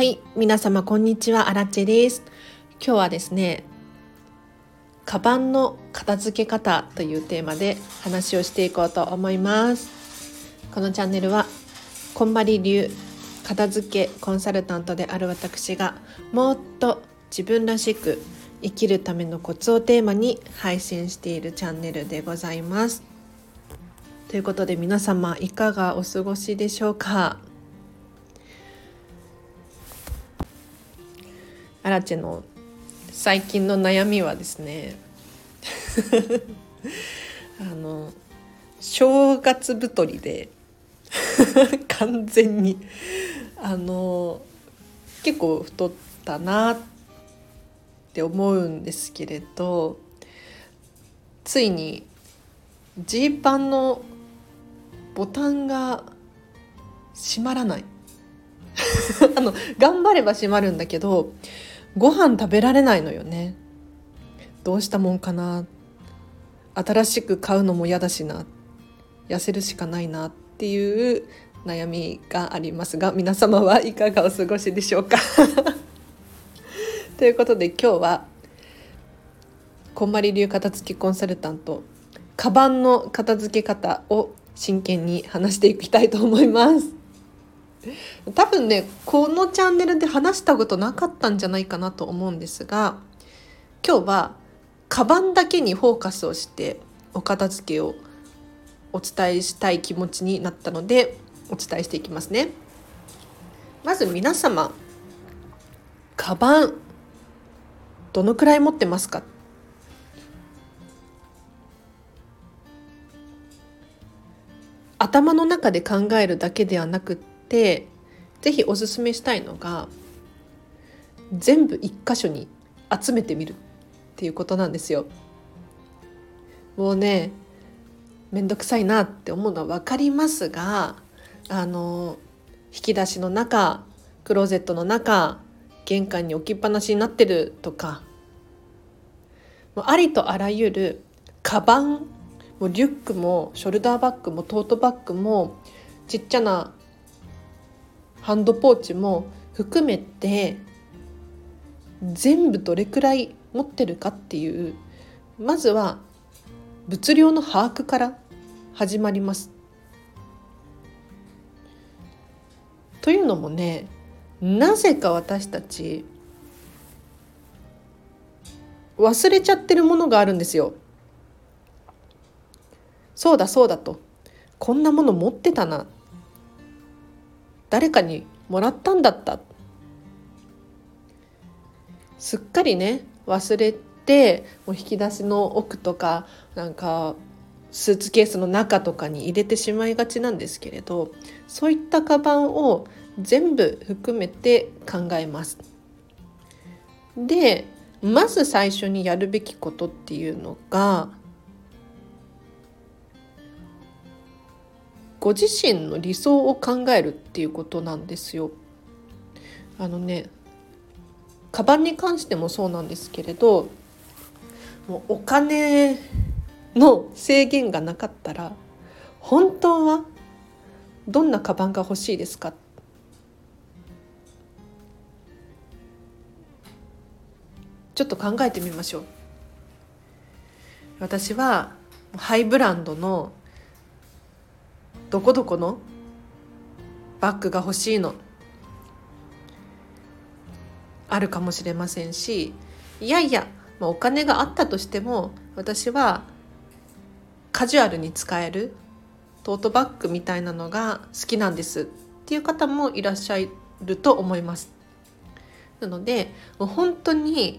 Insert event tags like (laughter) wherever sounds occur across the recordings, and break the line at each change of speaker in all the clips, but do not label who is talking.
はい皆様こんにちは。アラチェです。今日はですねカバンの片付け方というテーマで話をしていこうと思います。このチャンネルはこんまり流片付けコンサルタントである私がもっと自分らしく生きるためのコツをテーマに配信しているチャンネルでございます。ということで皆様いかがお過ごしでしょうか？アラチェの最近の悩みはですね (laughs) あの正月太りで (laughs) 完全にあの結構太ったなって思うんですけれどついにジーパンのボタンが閉まらない。(laughs) あの頑張れば閉まるんだけどご飯食べられないのよね。どうしたもんかな。新しく買うのも嫌だしな。痩せるしかないなっていう悩みがありますが皆様はいかがお過ごしでしょうか。(laughs) ということで今日はこんまり流片付きコンサルタントカバンの片付け方を真剣に話していきたいと思います。多分ねこのチャンネルで話したことなかったんじゃないかなと思うんですが今日はカバンだけにフォーカスをしてお片付けをお伝えしたい気持ちになったのでお伝えしていきますね。まず皆様カバンどのくらい持ってますか？頭の中で考えるだけではなくって是非おすすめしたいのが全部一箇所に集めてみるっていうことなんですよ。もうね面倒くさいなって思うのは分かりますがあの引き出しの中クローゼットの中玄関に置きっぱなしになってるとかもうありとあらゆるカバンもうリュックもショルダーバッグもトートバッグもちっちゃなハンドポーチも含めて全部どれくらい持ってるかっていうまずは物量の把握から始まります。というのもねなぜか私たち忘れちゃってるものがあるんですよ。そうだそうだとこんなもの持ってたな誰かにもらったんだったすっかりね忘れてもう引き出しの奥とかなんかスーツケースの中とかに入れてしまいがちなんですけれどそういったカバンを全部含めて考えます。でまず最初にやるべきことっていうのがご自身の理想を考えるっていうことなんですよ。あのねカバンに関してもそうなんですけれどもうお金の制限がなかったら本当はどんなカバンが欲しいですか？ちょっと考えてみましょう私はハイブランドのどこどこの？バッグが欲しいの。あるかもしれませんしいやいや、ま、お金があったとしても私はカジュアルに使えるトートバッグみたいなのが好きなんです。っていう方もいらっしゃると思います。なので本当に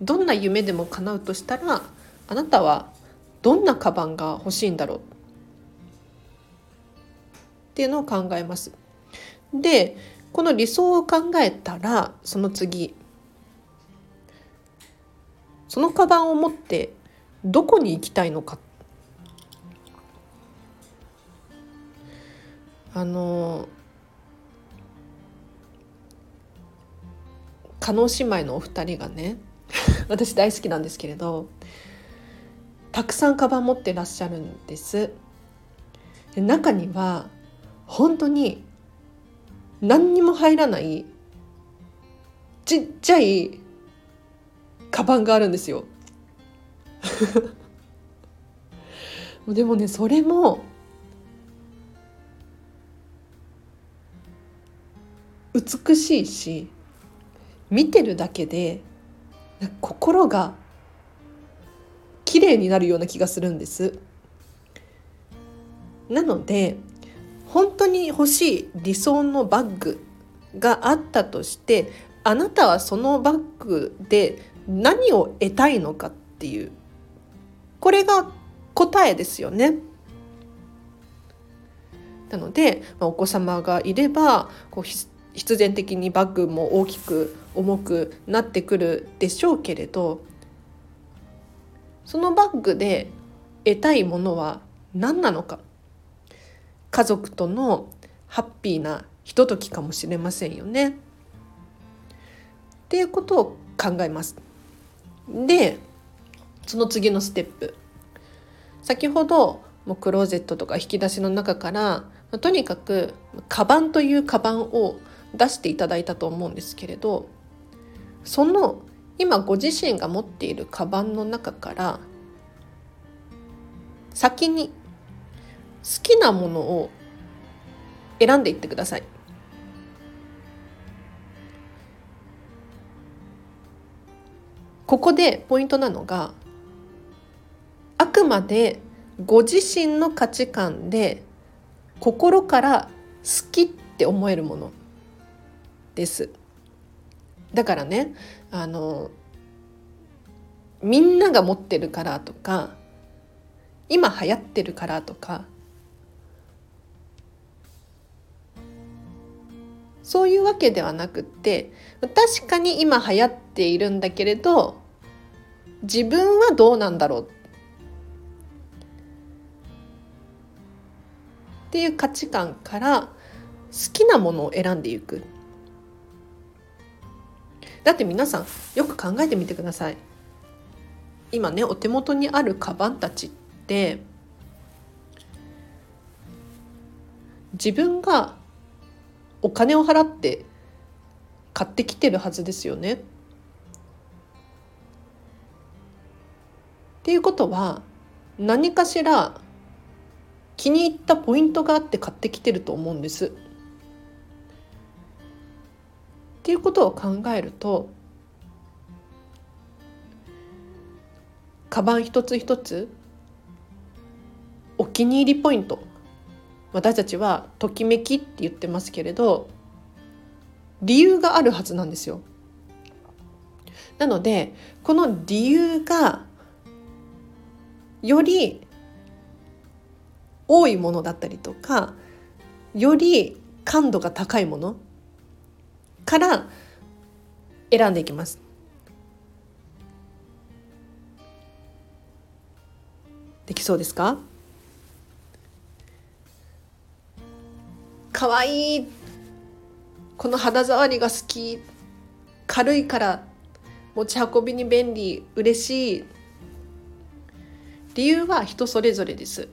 どんな夢でも叶うとしたらあなたはどんなカバンが欲しいんだろう。っていうのを考えます。でこの理想を考えたらその次そのカバンを持ってどこに行きたいのかあの加納姉妹のお二人がね (laughs) 私大好きなんですけれどたくさんカバン持ってらっしゃるんです中には本当に何にも入らないちっちゃいカバンがあるんですよ。(laughs) でもねそれも美しいし見てるだけで心が綺麗になるような気がするんです。なので本当に欲しい理想のバッグがあったとしてあなたはそのバッグで何を得たいのかっていうこれが答えですよね。なので、お子様がいればこう必然的にバッグも大きく重くなってくるでしょうけれどそのバッグで得たいものは何なのか家族とのハッピーなひとときかもしれませんよね。っていうことを考えます。でその次のステップ先ほどもうクローゼットとか引き出しの中からとにかくカバンというカバンを出していただいたと思うんですけれどその今ご自身が持っているカバンの中から先にきなものを選んでいってください。ここでポイントなのがあくまでご自身の価値観で心から好きって思えるものですだからねあのみんなが持ってるからとか今流行ってるからとかそういうわけではなくって確かに今流行っているんだけれど自分はどうなんだろう。っていう価値観から好きなものを選んでいく。だって皆さんよく考えてみてください。今ねお手元にあるカバンたちって自分がお金を払って買ってきてるはずですよね。っていうことは何かしら気に入ったポイントがあって買ってきてると思うんです。っていうことを考えるとカバン一つ一つお気に入りポイント私たちはときめきって言ってますけれど理由があるはずなんですよ。なのでこの理由がより多いものだったりとかより感度が高いものから選んでいきます。できそうですか？可愛い。この肌触りが好き。軽いから持ち運びに便利。嬉しい。理由は人それぞれです。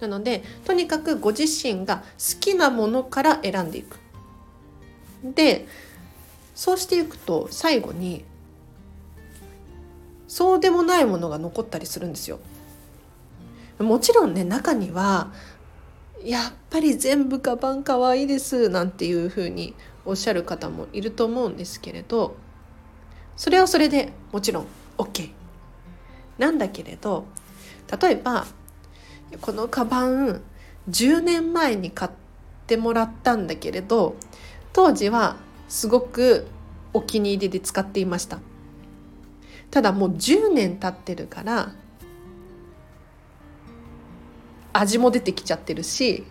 なのでとにかくご自身が好きなものから選んでいく。でそうしていくと最後にそうでもないものが残ったりするんですよ。もちろんね中にはやっぱり全部カバンかわいいですなんていうふうにおっしゃる方もいると思うんですけれどそれはそれでもちろん OK なんだけれど例えばこのカバン10年前に買ってもらったんだけれど当時はすごくお気に入りで使っていました。ただもう10年経ってるから味も出てきちゃってるし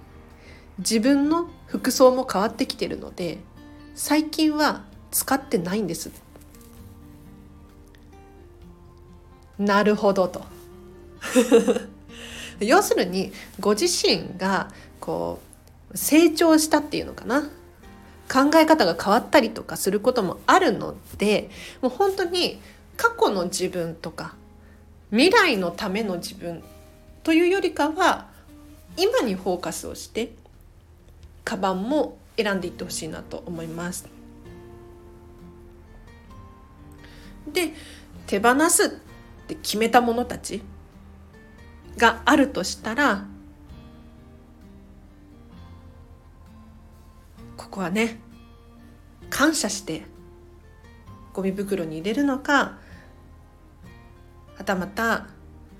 自分の服装も変わってきてるので最近は使ってないんです。なるほどと。(laughs) 要するにご自身がこう成長したっていうのかな。考え方が変わったりとかすることもあるのでもう本当に過去の自分とか未来のための自分というよりかは今にフォーカスをしてカバンも選んでいってほしいなと思います。で手放すって決めたものたちがあるとしたらここはね感謝してゴミ袋に入れるのかはたまた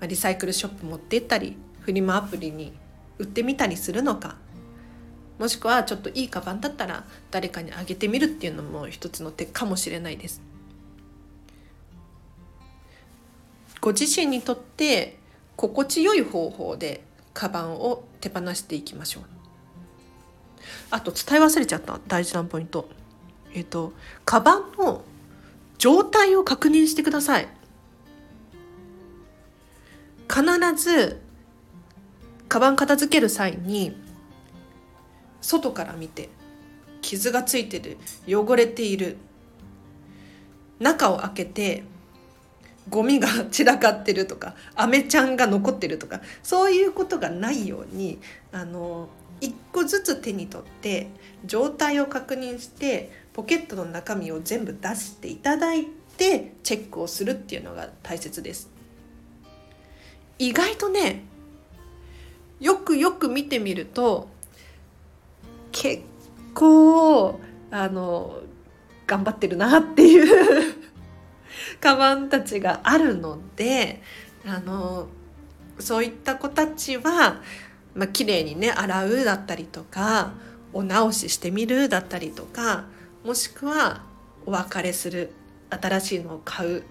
リサイクルショップ持って行ったりフリマアプリに売ってみたりするのかもしくはちょっといいカバンだったら誰かにあげてみるっていうのも一つの手かもしれないです。ご自身にとって心地よい方法でカバンを手放していきましょう。あと伝え忘れちゃった大事なポイント。えっ、とカバンの状態を確認してください。必ずカバン片付ける際に外から見て傷がついてる汚れている中を開けてゴミが散らかってるとかアメちゃんが残ってるとかそういうことがないようにあの一個ずつ手に取って状態を確認してポケットの中身を全部出していただいてチェックをするっていうのが大切です。意外とねよくよく見てみると結構あの頑張ってるなっていう (laughs) カバンたちがあるのであのそういった子たちは、まあ綺麗にね洗うだったりとかお直ししてみるだったりとかもしくはお別れする新しいのを買う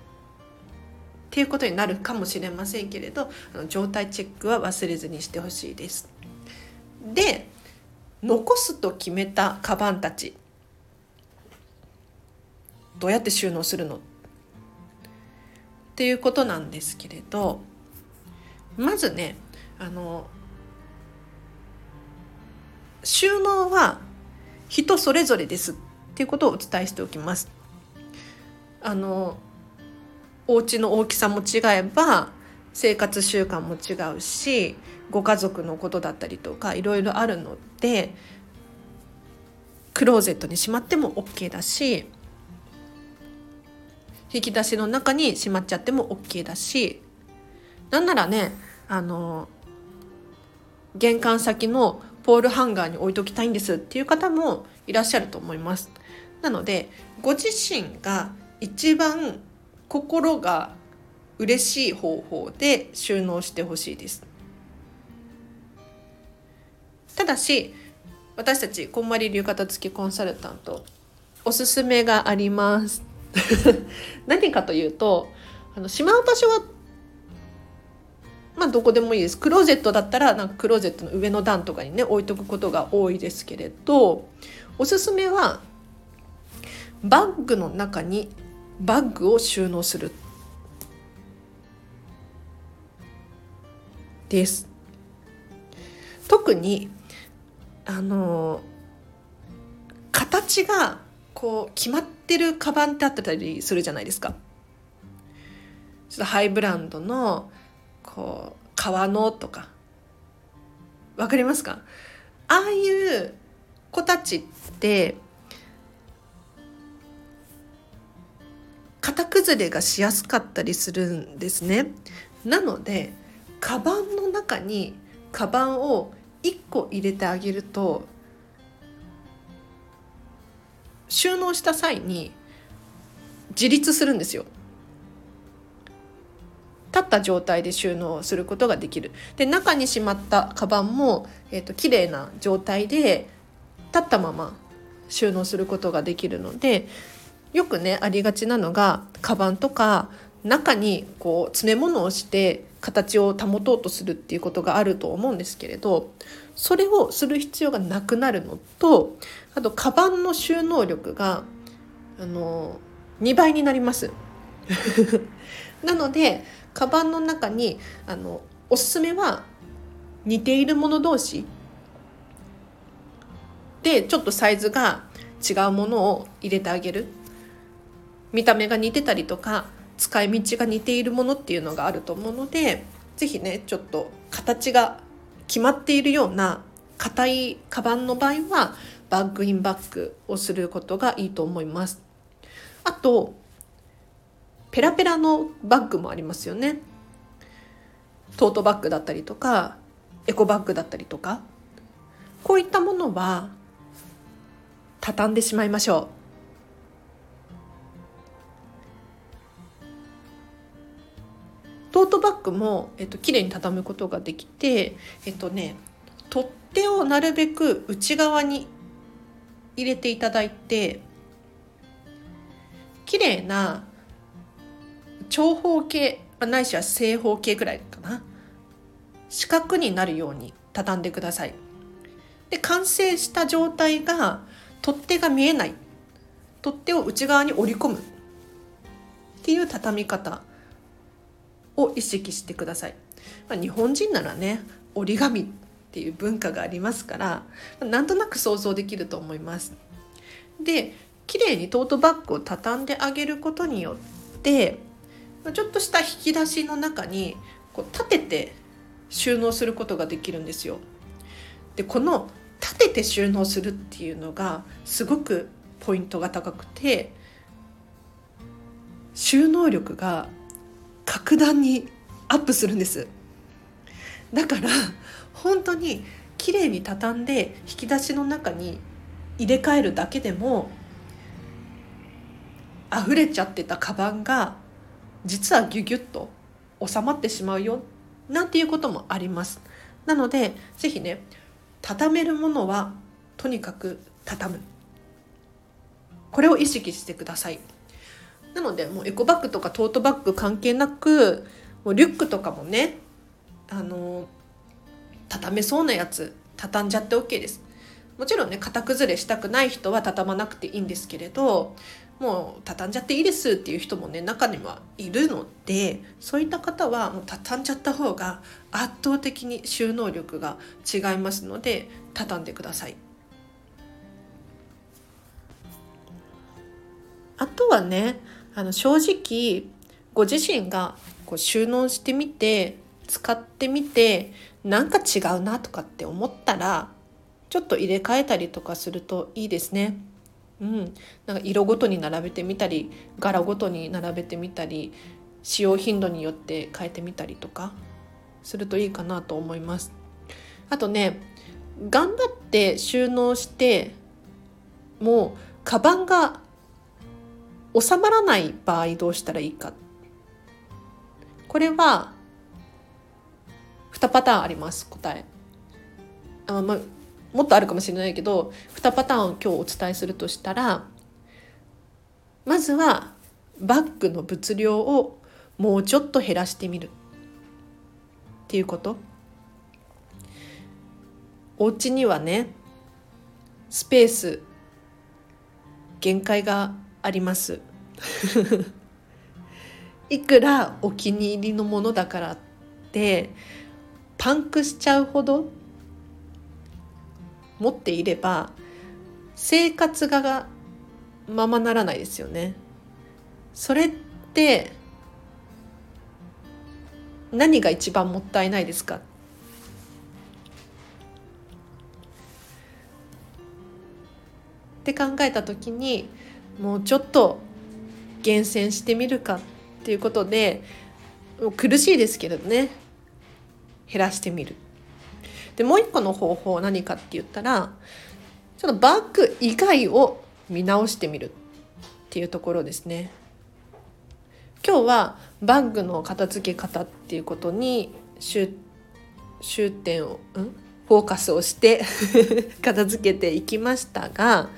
っていうことになるかもしれませんけれど状態チェックは忘れずにしてほしいです。で残すと決めたカバンたちどうやって収納するの？っていうことなんですけれどまずねあの収納は人それぞれですっていうことをお伝えしておきます。あのお家の大きさも違えば生活習慣も違うしご家族のことだったりとかいろいろあるのでクローゼットにしまっても OK だし引き出しの中にしまっちゃっても OK だしなんならねあの玄関先のポールハンガーに置いときたいんですっていう方もいらっしゃると思います。なのでご自身が一番心が嬉しい方法で収納してほしいです。ただし私たちこんまり流片付きコンサルタントおすすめがあります (laughs) 何かというとあのしまう場所はまあどこでもいいですクローゼットだったらなんかクローゼットの上の段とかにね置いとくことが多いですけれどおすすめはバッグの中にバッグを収納する。です。特にあの形がこう決まってるカバンってあったりするじゃないですか。ちょっとハイブランドのこう革のとか。わかりますか？ああいう子たちって型崩れがしやすかったりするんですね。なのでカバンの中にカバンを1個入れてあげると収納した際に自立するんですよ。立った状態で収納することができる。で中にしまったカバンも、えーと、と綺麗な状態で立ったまま収納することができるのでよくねありがちなのがカバンとか中にこう詰め物をして形を保とうとするっていうことがあると思うんですけれどそれをする必要がなくなるのとあとカバンの収納力があの2倍になります。(laughs) なのでカバンの中にあのおすすめは似ているもの同士でちょっとサイズが違うものを入れてあげる。見た目が似てたりとか使い道が似ているものっていうのがあると思うので是非ねちょっと形が決まっているような硬いカバンの場合はバッグインバッグをすることがいいと思います。あとペラペラのバッグもありますよね。トートバッグだったりとかエコバッグだったりとか。こういったものは畳んでしまいましょう。トートバッグも、えっと、綺麗に畳むことができてえっとね取っ手をなるべく内側に入れていただいて綺麗な長方形ないしは正方形ぐらいかな。四角になるように畳んでください。で完成した状態が取っ手が見えない。取っ手を内側に折り込む。っていう畳み方。を意識してください、まあ、日本人ならね折り紙っていう文化がありますからなんとなく想像できると思いますで綺麗にトートバッグを畳んであげることによってちょっとした引き出しの中にこう立てて収納することができるんですよ。でこの立てて収納するっていうのがすごくポイントが高くて収納力が格段にアップするんです。だから本当に綺麗に畳んで引き出しの中に入れ替えるだけでも溢れちゃってたカバンが実はギュギュッと収まってしまうよなんていうこともあります。なので是非ね畳めるものはとにかく畳む。これを意識してください。なのでもうエコバッグとかトートバッグ関係なくもうリュックとかもねあの畳めそうなやつ畳んじゃって OK ですもちろんね型崩れしたくない人は畳まなくていいんですけれどもう畳んじゃっていいですっていう人もね中にはいるのでそういった方はもう畳んじゃった方が圧倒的に収納力が違いますので畳んでください。あとはねあの正直ご自身がこう収納してみて使ってみてなんか違うなとかって思ったらちょっと入れ替えたりとかするといいですね。うん、なんか色ごとに並べてみたり柄ごとに並べてみたり使用頻度によって変えてみたりとかするといいかなと思います。あとね頑張って収納してもうカバンが収まらない場合どうしたらいいか。これは2パターンあります答え。あ、まあ、もっとあるかもしれないけど2パターンを今日お伝えするとしたらまずはバッグの物量をもうちょっと減らしてみる。っていうこと。お家にはねスペース限界があります (laughs) いくらお気に入りのものだからってパンクしちゃうほど持っていれば生活がままならないですよね。それって何が一番もったいないですか？って考えた時にもうちょっと厳選してみるかっていうことで苦しいですけどね。減らしてみる。でもう一個の方法何かって言ったらちょっとバッグ以外を見直してみるっていうところですね。今日はバッグの片付け方っていうことに終終点を、ん、フォーカスをして (laughs) 片付けていきましたが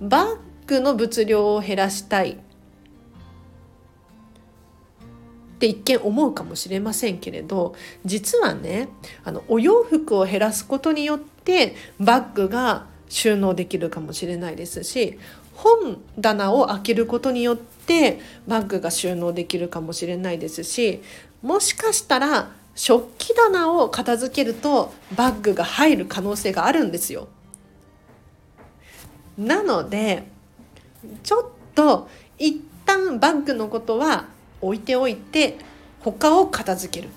バッグの物量を減らしたいって一見思うかもしれませんけれど実はねあのお洋服を減らすことによってバッグが収納できるかもしれないですし本棚を開けることによってバッグが収納できるかもしれないですしもしかしたら食器棚を片付けるとバッグが入る可能性があるんですよ。なのでちょっと一旦バッグのことは置いておいて他を片付ける。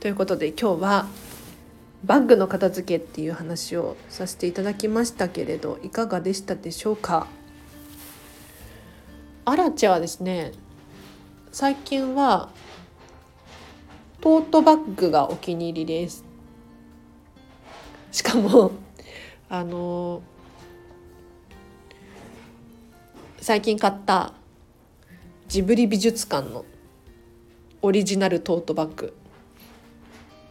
ということで今日はバッグの片付けっていう話をさせていただきましたけれどいかがでしたでしょうか。アラチェはですね最近はトートバッグがお気に入りです。しかもあの最近買ったジブリ美術館のオリジナルトートバッグ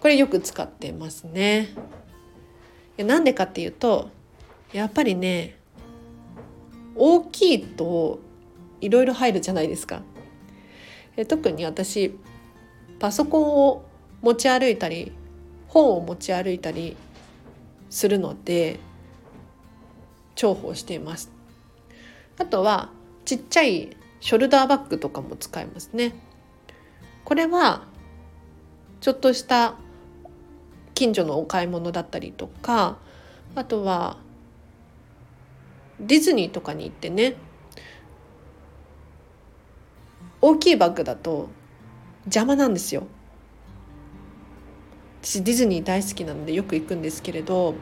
これよく使ってますね。なんでかっていうとやっぱりね大きいといろいろ入るじゃないですか。特に私パソコンを持ち歩いたり本を持ち歩いたりするので重宝しています。あとはちっちゃいショルダーバッグとかも使いますね。これはちょっとした近所のお買い物だったりとかあとはディズニーとかに行ってね大きいバッグだと邪魔なんですよ。私ディズニー大好きなのでよく行くんですけれど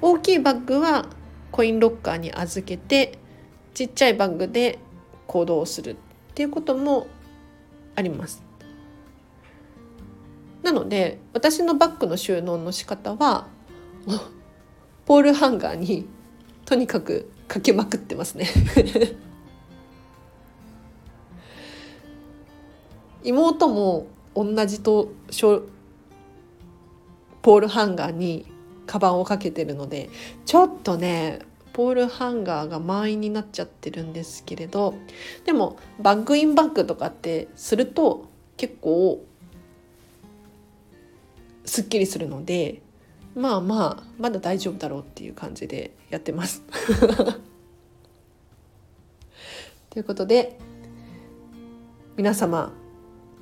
大きいバッグはコインロッカーに預けてちっちゃいバッグで行動するっていうこともあります。なので私のバッグの収納の仕方は (laughs) ポールハンガーにとにかくかけまくってますね (laughs) 妹も同じとポールハンガーにカバンをかけてるのでちょっとねポールハンガーが満員になっちゃってるんですけれどでもバッグインバッグとかってすると結構すっきりするのでまあまあまだ大丈夫だろうっていう感じでやってます。(laughs) ということで皆様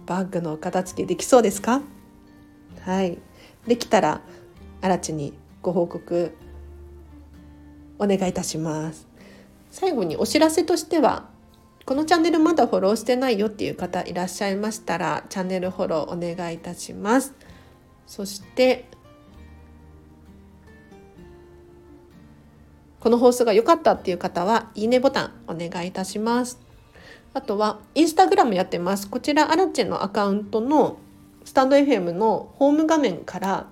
バッグの片付けできそうですか？はいできたらあらちにご報告お願いいたします。最後にお知らせとしてはこのチャンネルまだフォローしてないよっていう方いらっしゃいましたらチャンネルフォローお願いいたします。そしてこの放送が良かったっていう方はいいねボタンお願いいたします。あとはインスタグラムやってます。こちらアラチェのアカウントのスタンド FM のホーム画面から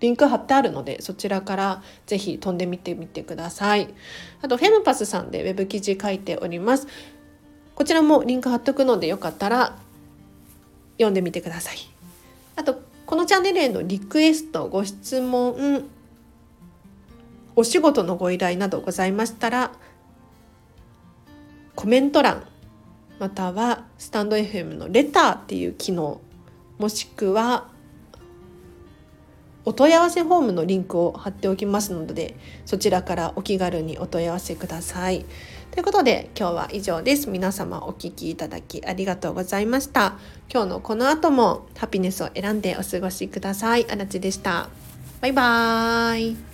リンク貼ってあるのでそちらからぜひ飛んでみてみてください。あとフェムパスさんでウェブ記事書いております。こちらもリンク貼っとくのでよかったら読んでみてください。あとこのチャンネルへのリクエストご質問お仕事のご依頼などございましたらコメント欄またはスタンド FM のレターっていう機能もしくはお問い合わせフォームのリンクを貼っておきますのでそちらからお気軽にお問い合わせください。ということで今日は以上です。皆様お聴きいただきありがとうございました。今日のこの後もハピネスを選んでお過ごしください。あらちでした。バイバーイ。